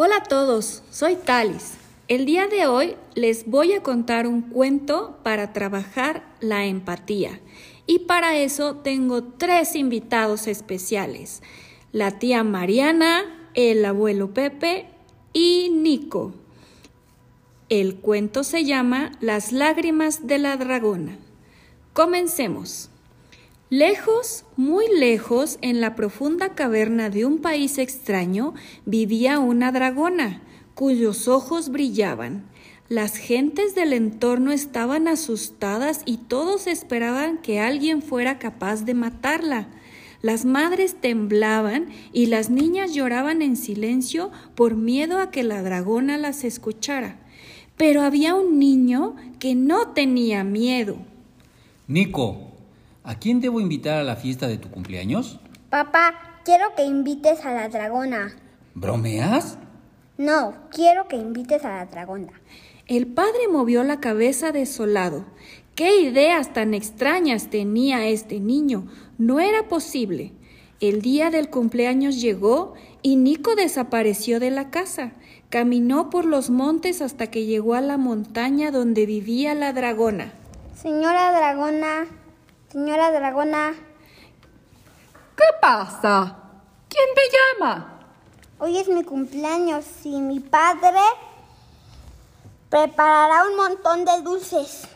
Hola a todos, soy Talis. El día de hoy les voy a contar un cuento para trabajar la empatía. Y para eso tengo tres invitados especiales. La tía Mariana, el abuelo Pepe y Nico. El cuento se llama Las lágrimas de la dragona. Comencemos. Lejos, muy lejos, en la profunda caverna de un país extraño, vivía una dragona, cuyos ojos brillaban. Las gentes del entorno estaban asustadas y todos esperaban que alguien fuera capaz de matarla. Las madres temblaban y las niñas lloraban en silencio por miedo a que la dragona las escuchara. Pero había un niño que no tenía miedo. Nico, ¿A quién debo invitar a la fiesta de tu cumpleaños? Papá, quiero que invites a la dragona. ¿Bromeas? No, quiero que invites a la dragona. El padre movió la cabeza desolado. ¿Qué ideas tan extrañas tenía este niño? No era posible. El día del cumpleaños llegó y Nico desapareció de la casa. Caminó por los montes hasta que llegó a la montaña donde vivía la dragona. Señora dragona, Señora Dragona. ¿Qué pasa? ¿Quién me llama? Hoy es mi cumpleaños y mi padre preparará un montón de dulces.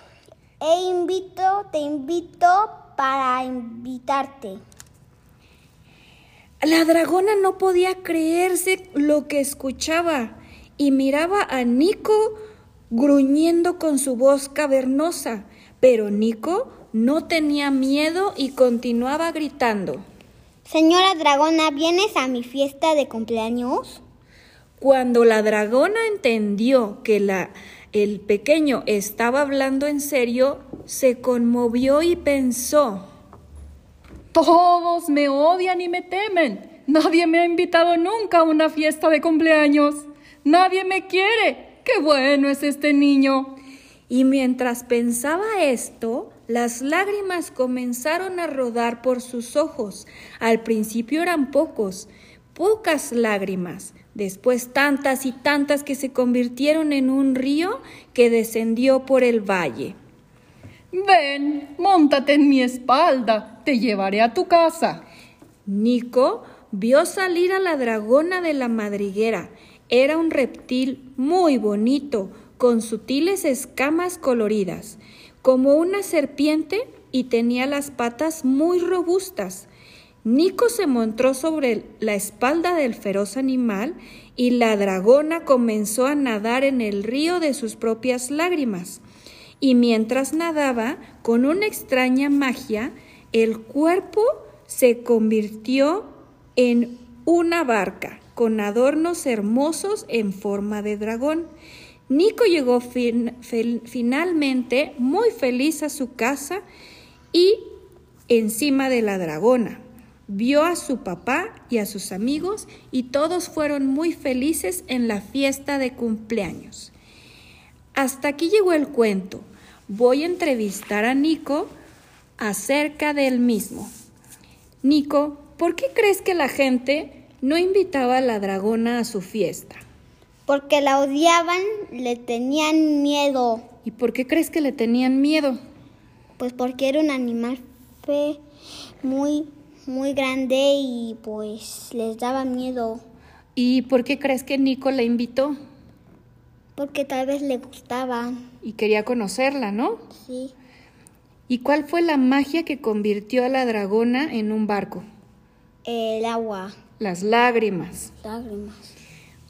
E invito, te invito para invitarte. La dragona no podía creerse lo que escuchaba y miraba a Nico gruñendo con su voz cavernosa. Pero Nico no tenía miedo y continuaba gritando. Señora dragona, ¿vienes a mi fiesta de cumpleaños? Cuando la dragona entendió que la, el pequeño estaba hablando en serio, se conmovió y pensó. Todos me odian y me temen. Nadie me ha invitado nunca a una fiesta de cumpleaños. Nadie me quiere. Qué bueno es este niño. Y mientras pensaba esto, las lágrimas comenzaron a rodar por sus ojos. Al principio eran pocos, pocas lágrimas, después tantas y tantas que se convirtieron en un río que descendió por el valle. Ven, móntate en mi espalda, te llevaré a tu casa. Nico vio salir a la dragona de la madriguera. Era un reptil muy bonito, con sutiles escamas coloridas, como una serpiente y tenía las patas muy robustas. Nico se montó sobre la espalda del feroz animal y la dragona comenzó a nadar en el río de sus propias lágrimas. Y mientras nadaba, con una extraña magia, el cuerpo se convirtió en una barca con adornos hermosos en forma de dragón Nico llegó finalmente muy feliz a su casa y encima de la dragona. Vio a su papá y a sus amigos y todos fueron muy felices en la fiesta de cumpleaños. Hasta aquí llegó el cuento. Voy a entrevistar a Nico acerca del mismo. Nico, ¿por qué crees que la gente no invitaba a la dragona a su fiesta? Porque la odiaban, le tenían miedo. ¿Y por qué crees que le tenían miedo? Pues porque era un animal fe muy, muy grande y pues les daba miedo. ¿Y por qué crees que Nico la invitó? Porque tal vez le gustaba. Y quería conocerla, ¿no? Sí. ¿Y cuál fue la magia que convirtió a la dragona en un barco? El agua. Las lágrimas. Lágrimas.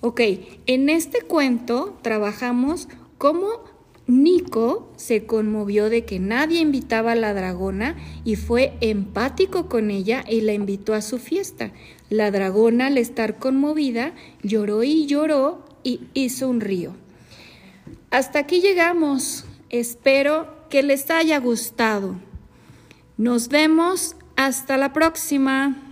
Ok, en este cuento trabajamos cómo Nico se conmovió de que nadie invitaba a la dragona y fue empático con ella y la invitó a su fiesta. La dragona, al estar conmovida, lloró y lloró y hizo un río. Hasta aquí llegamos. Espero que les haya gustado. Nos vemos hasta la próxima.